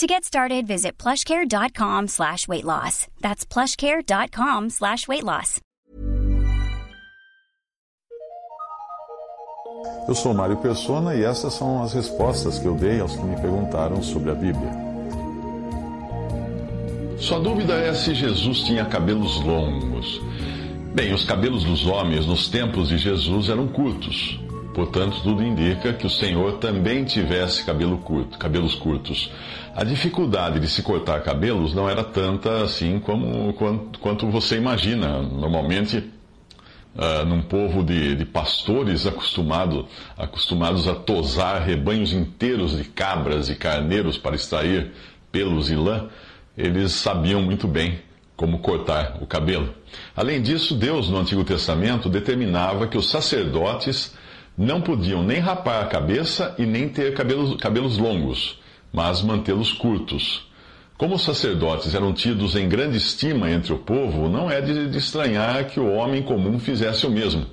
To get started, visit plushcare.com slash weight loss. That's plushcare.com slash weight loss. Eu sou Mário Persona e essas são as respostas que eu dei aos que me perguntaram sobre a Bíblia. Sua dúvida é se Jesus tinha cabelos longos. Bem, os cabelos dos homens nos tempos de Jesus eram curtos. Portanto, tudo indica que o Senhor também tivesse cabelo curto, cabelos curtos. A dificuldade de se cortar cabelos não era tanta assim como quanto, quanto você imagina. Normalmente, uh, num povo de, de pastores acostumado, acostumados a tosar rebanhos inteiros de cabras e carneiros para extrair pelos e lã, eles sabiam muito bem como cortar o cabelo. Além disso, Deus no Antigo Testamento determinava que os sacerdotes não podiam nem rapar a cabeça e nem ter cabelos, cabelos longos, mas mantê-los curtos. Como os sacerdotes eram tidos em grande estima entre o povo, não é de, de estranhar que o homem comum fizesse o mesmo.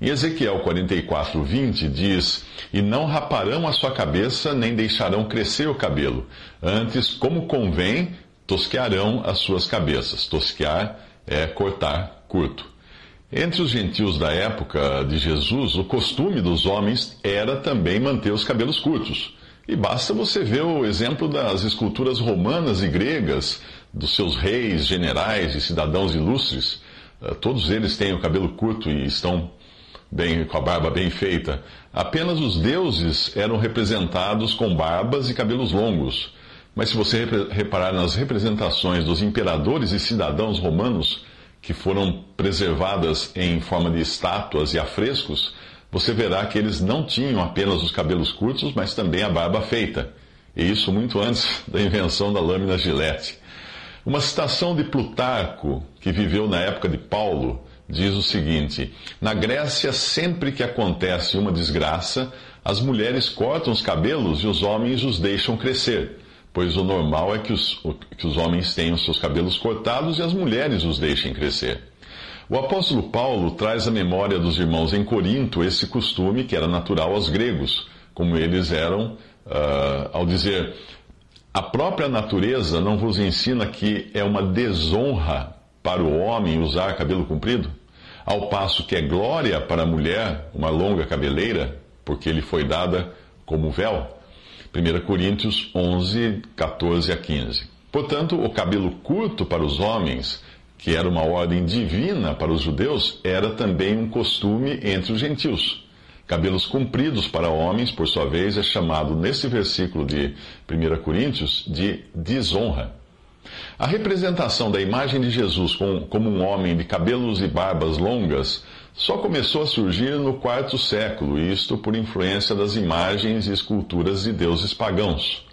Em Ezequiel 44, 20 diz: E não raparão a sua cabeça, nem deixarão crescer o cabelo. Antes, como convém, tosquearão as suas cabeças. Tosquear é cortar curto. Entre os gentios da época de Jesus, o costume dos homens era também manter os cabelos curtos. E basta você ver o exemplo das esculturas romanas e gregas, dos seus reis, generais e cidadãos ilustres. Eh, todos eles têm o cabelo curto e estão bem, com a barba bem feita. Apenas os deuses eram representados com barbas e cabelos longos. Mas se você reparar nas representações dos imperadores e cidadãos romanos que foram preservadas em forma de estátuas e afrescos, você verá que eles não tinham apenas os cabelos curtos, mas também a barba feita. E isso muito antes da invenção da lâmina gilete. Uma citação de Plutarco, que viveu na época de Paulo, diz o seguinte: Na Grécia, sempre que acontece uma desgraça, as mulheres cortam os cabelos e os homens os deixam crescer pois o normal é que os, que os homens tenham seus cabelos cortados e as mulheres os deixem crescer. O apóstolo Paulo traz à memória dos irmãos em Corinto esse costume que era natural aos gregos, como eles eram, uh, ao dizer: A própria natureza não vos ensina que é uma desonra para o homem usar cabelo comprido? Ao passo que é glória para a mulher uma longa cabeleira, porque lhe foi dada como véu? 1 Coríntios 11, 14 a 15. Portanto, o cabelo curto para os homens, que era uma ordem divina para os judeus, era também um costume entre os gentios. Cabelos compridos para homens, por sua vez, é chamado nesse versículo de 1 Coríntios de desonra. A representação da imagem de Jesus como um homem de cabelos e barbas longas só começou a surgir no quarto século, isto por influência das imagens e esculturas de deuses pagãos.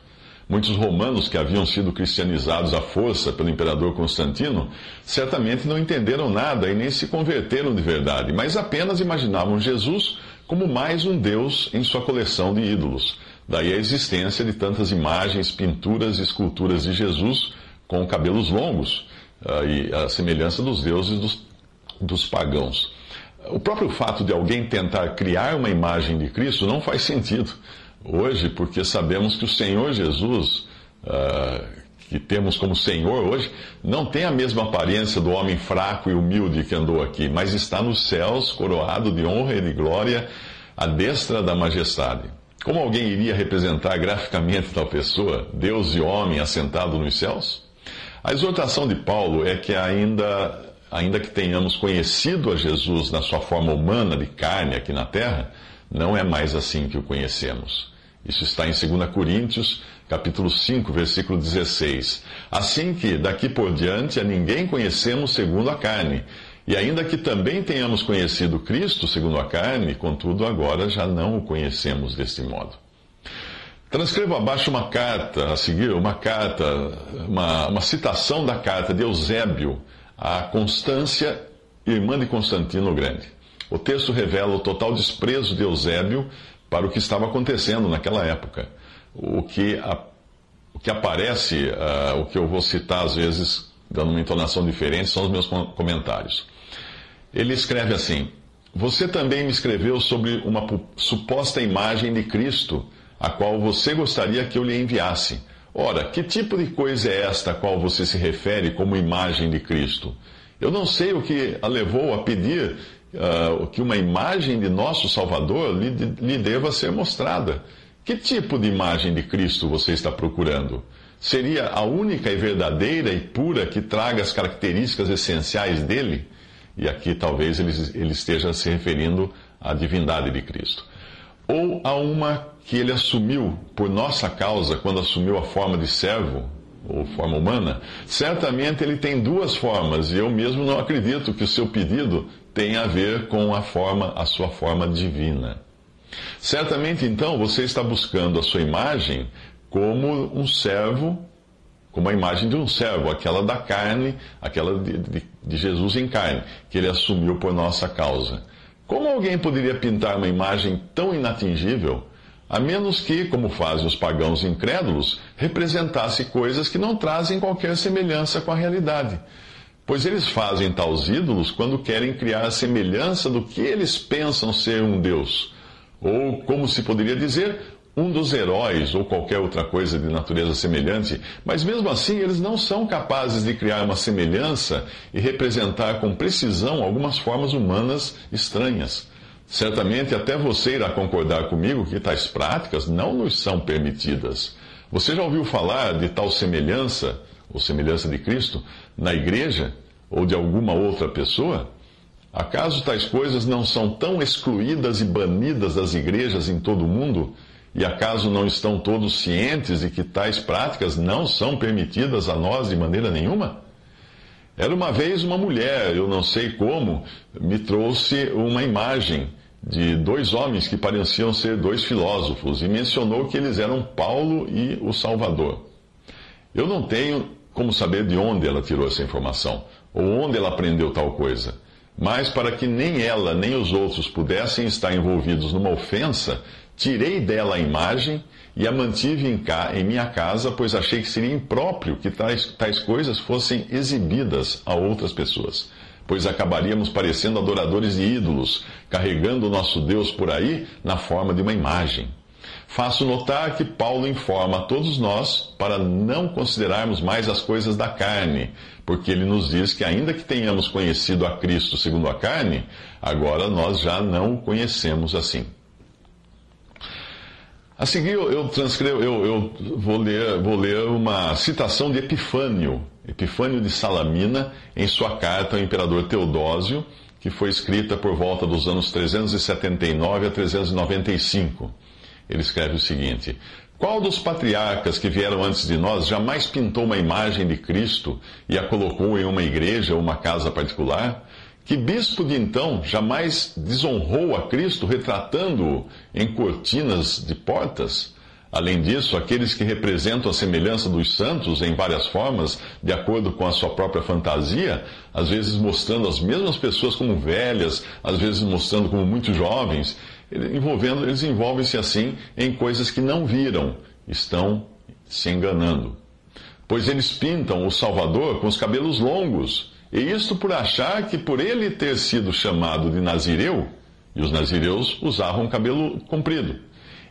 Muitos romanos que haviam sido cristianizados à força pelo imperador Constantino certamente não entenderam nada e nem se converteram de verdade, mas apenas imaginavam Jesus como mais um deus em sua coleção de ídolos. Daí a existência de tantas imagens, pinturas e esculturas de Jesus com cabelos longos, ah, e a semelhança dos deuses dos, dos pagãos. O próprio fato de alguém tentar criar uma imagem de Cristo não faz sentido hoje, porque sabemos que o Senhor Jesus, uh, que temos como Senhor hoje, não tem a mesma aparência do homem fraco e humilde que andou aqui, mas está nos céus, coroado de honra e de glória, à destra da majestade. Como alguém iria representar graficamente tal pessoa, Deus e homem assentado nos céus? A exortação de Paulo é que ainda ainda que tenhamos conhecido a Jesus na sua forma humana de carne aqui na terra, não é mais assim que o conhecemos. Isso está em 2 Coríntios, capítulo 5, versículo 16. Assim que, daqui por diante, a ninguém conhecemos segundo a carne. E ainda que também tenhamos conhecido Cristo segundo a carne, contudo, agora já não o conhecemos deste modo. Transcrevo abaixo uma carta, a seguir, uma carta, uma, uma citação da carta de Eusébio, a Constância irmã de Constantino o Grande. O texto revela o total desprezo de Eusébio para o que estava acontecendo naquela época. O que, a, o que aparece, uh, o que eu vou citar às vezes, dando uma entonação diferente, são os meus comentários. Ele escreve assim: Você também me escreveu sobre uma suposta imagem de Cristo, a qual você gostaria que eu lhe enviasse. Ora, que tipo de coisa é esta a qual você se refere como imagem de Cristo? Eu não sei o que a levou a pedir uh, que uma imagem de nosso Salvador lhe, lhe deva ser mostrada. Que tipo de imagem de Cristo você está procurando? Seria a única e verdadeira e pura que traga as características essenciais dele? E aqui talvez ele, ele esteja se referindo à divindade de Cristo. Ou a uma que ele assumiu por nossa causa quando assumiu a forma de servo, ou forma humana, certamente ele tem duas formas, e eu mesmo não acredito que o seu pedido tem a ver com a forma, a sua forma divina. Certamente, então, você está buscando a sua imagem como um servo, como a imagem de um servo, aquela da carne, aquela de, de, de Jesus em carne, que ele assumiu por nossa causa. Como alguém poderia pintar uma imagem tão inatingível, a menos que, como fazem os pagãos incrédulos, representasse coisas que não trazem qualquer semelhança com a realidade? Pois eles fazem tais ídolos quando querem criar a semelhança do que eles pensam ser um Deus. Ou, como se poderia dizer, um dos heróis ou qualquer outra coisa de natureza semelhante, mas mesmo assim eles não são capazes de criar uma semelhança e representar com precisão algumas formas humanas estranhas. Certamente até você irá concordar comigo que tais práticas não nos são permitidas. Você já ouviu falar de tal semelhança, ou semelhança de Cristo, na igreja ou de alguma outra pessoa? Acaso tais coisas não são tão excluídas e banidas das igrejas em todo o mundo? E acaso não estão todos cientes de que tais práticas não são permitidas a nós de maneira nenhuma? Era uma vez uma mulher, eu não sei como, me trouxe uma imagem de dois homens que pareciam ser dois filósofos e mencionou que eles eram Paulo e o Salvador. Eu não tenho como saber de onde ela tirou essa informação ou onde ela aprendeu tal coisa. Mas para que nem ela nem os outros pudessem estar envolvidos numa ofensa, tirei dela a imagem e a mantive em, cá, em minha casa, pois achei que seria impróprio que tais, tais coisas fossem exibidas a outras pessoas. Pois acabaríamos parecendo adoradores de ídolos, carregando o nosso Deus por aí na forma de uma imagem. Faço notar que Paulo informa a todos nós para não considerarmos mais as coisas da carne, porque ele nos diz que, ainda que tenhamos conhecido a Cristo segundo a carne, agora nós já não o conhecemos assim. A seguir, eu, transcrevo, eu, eu vou, ler, vou ler uma citação de Epifânio, Epifânio de Salamina, em sua carta ao imperador Teodósio, que foi escrita por volta dos anos 379 a 395. Ele escreve o seguinte: Qual dos patriarcas que vieram antes de nós jamais pintou uma imagem de Cristo e a colocou em uma igreja ou uma casa particular? Que bispo de então jamais desonrou a Cristo retratando-o em cortinas de portas? Além disso, aqueles que representam a semelhança dos santos em várias formas, de acordo com a sua própria fantasia, às vezes mostrando as mesmas pessoas como velhas, às vezes mostrando como muito jovens, envolvendo, eles envolvem-se assim em coisas que não viram, estão se enganando. Pois eles pintam o Salvador com os cabelos longos, e isto por achar que por ele ter sido chamado de Nazireu, e os nazireus usavam cabelo comprido.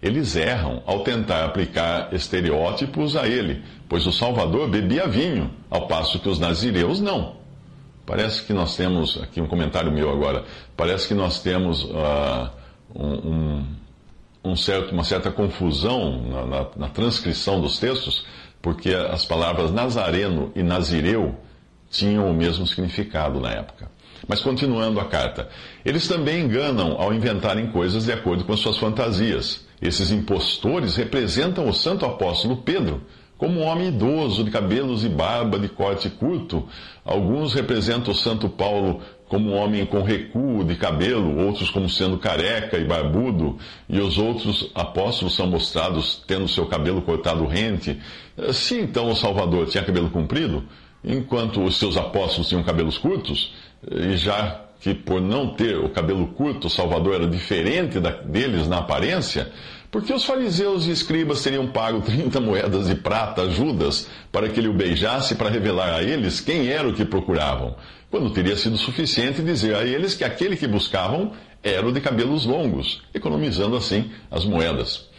Eles erram ao tentar aplicar estereótipos a ele, pois o Salvador bebia vinho, ao passo que os nazireus não. Parece que nós temos, aqui um comentário meu agora, parece que nós temos uh, um, um certo, uma certa confusão na, na, na, transcrição dos textos, porque as palavras nazareno e nazireu tinham o mesmo significado na época. Mas continuando a carta, eles também enganam ao inventarem coisas de acordo com suas fantasias. Esses impostores representam o santo apóstolo Pedro como um homem idoso, de cabelos e barba de corte curto. Alguns representam o santo Paulo como um homem com recuo de cabelo, outros como sendo careca e barbudo, e os outros apóstolos são mostrados tendo seu cabelo cortado rente. Se então o Salvador tinha cabelo comprido, enquanto os seus apóstolos tinham cabelos curtos, e já que por não ter o cabelo curto, o Salvador era diferente da, deles na aparência, porque os fariseus e escribas teriam pago 30 moedas de prata a Judas para que ele o beijasse para revelar a eles quem era o que procuravam, quando teria sido suficiente dizer a eles que aquele que buscavam era o de cabelos longos, economizando assim as moedas.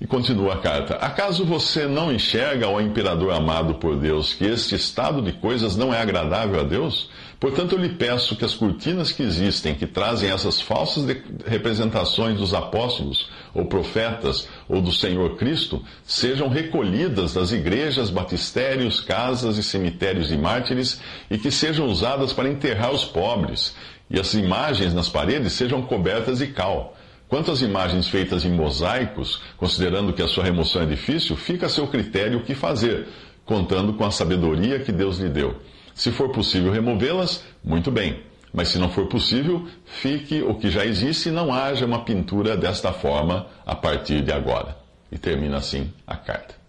E continua a carta: Acaso você não enxerga, ó imperador amado por Deus, que este estado de coisas não é agradável a Deus? Portanto, eu lhe peço que as cortinas que existem, que trazem essas falsas representações dos apóstolos, ou profetas, ou do Senhor Cristo, sejam recolhidas das igrejas, batistérios, casas e cemitérios de mártires, e que sejam usadas para enterrar os pobres, e as imagens nas paredes sejam cobertas de cal. Quanto às imagens feitas em mosaicos, considerando que a sua remoção é difícil, fica a seu critério o que fazer, contando com a sabedoria que Deus lhe deu. Se for possível removê-las, muito bem. Mas se não for possível, fique o que já existe e não haja uma pintura desta forma a partir de agora. E termina assim a carta.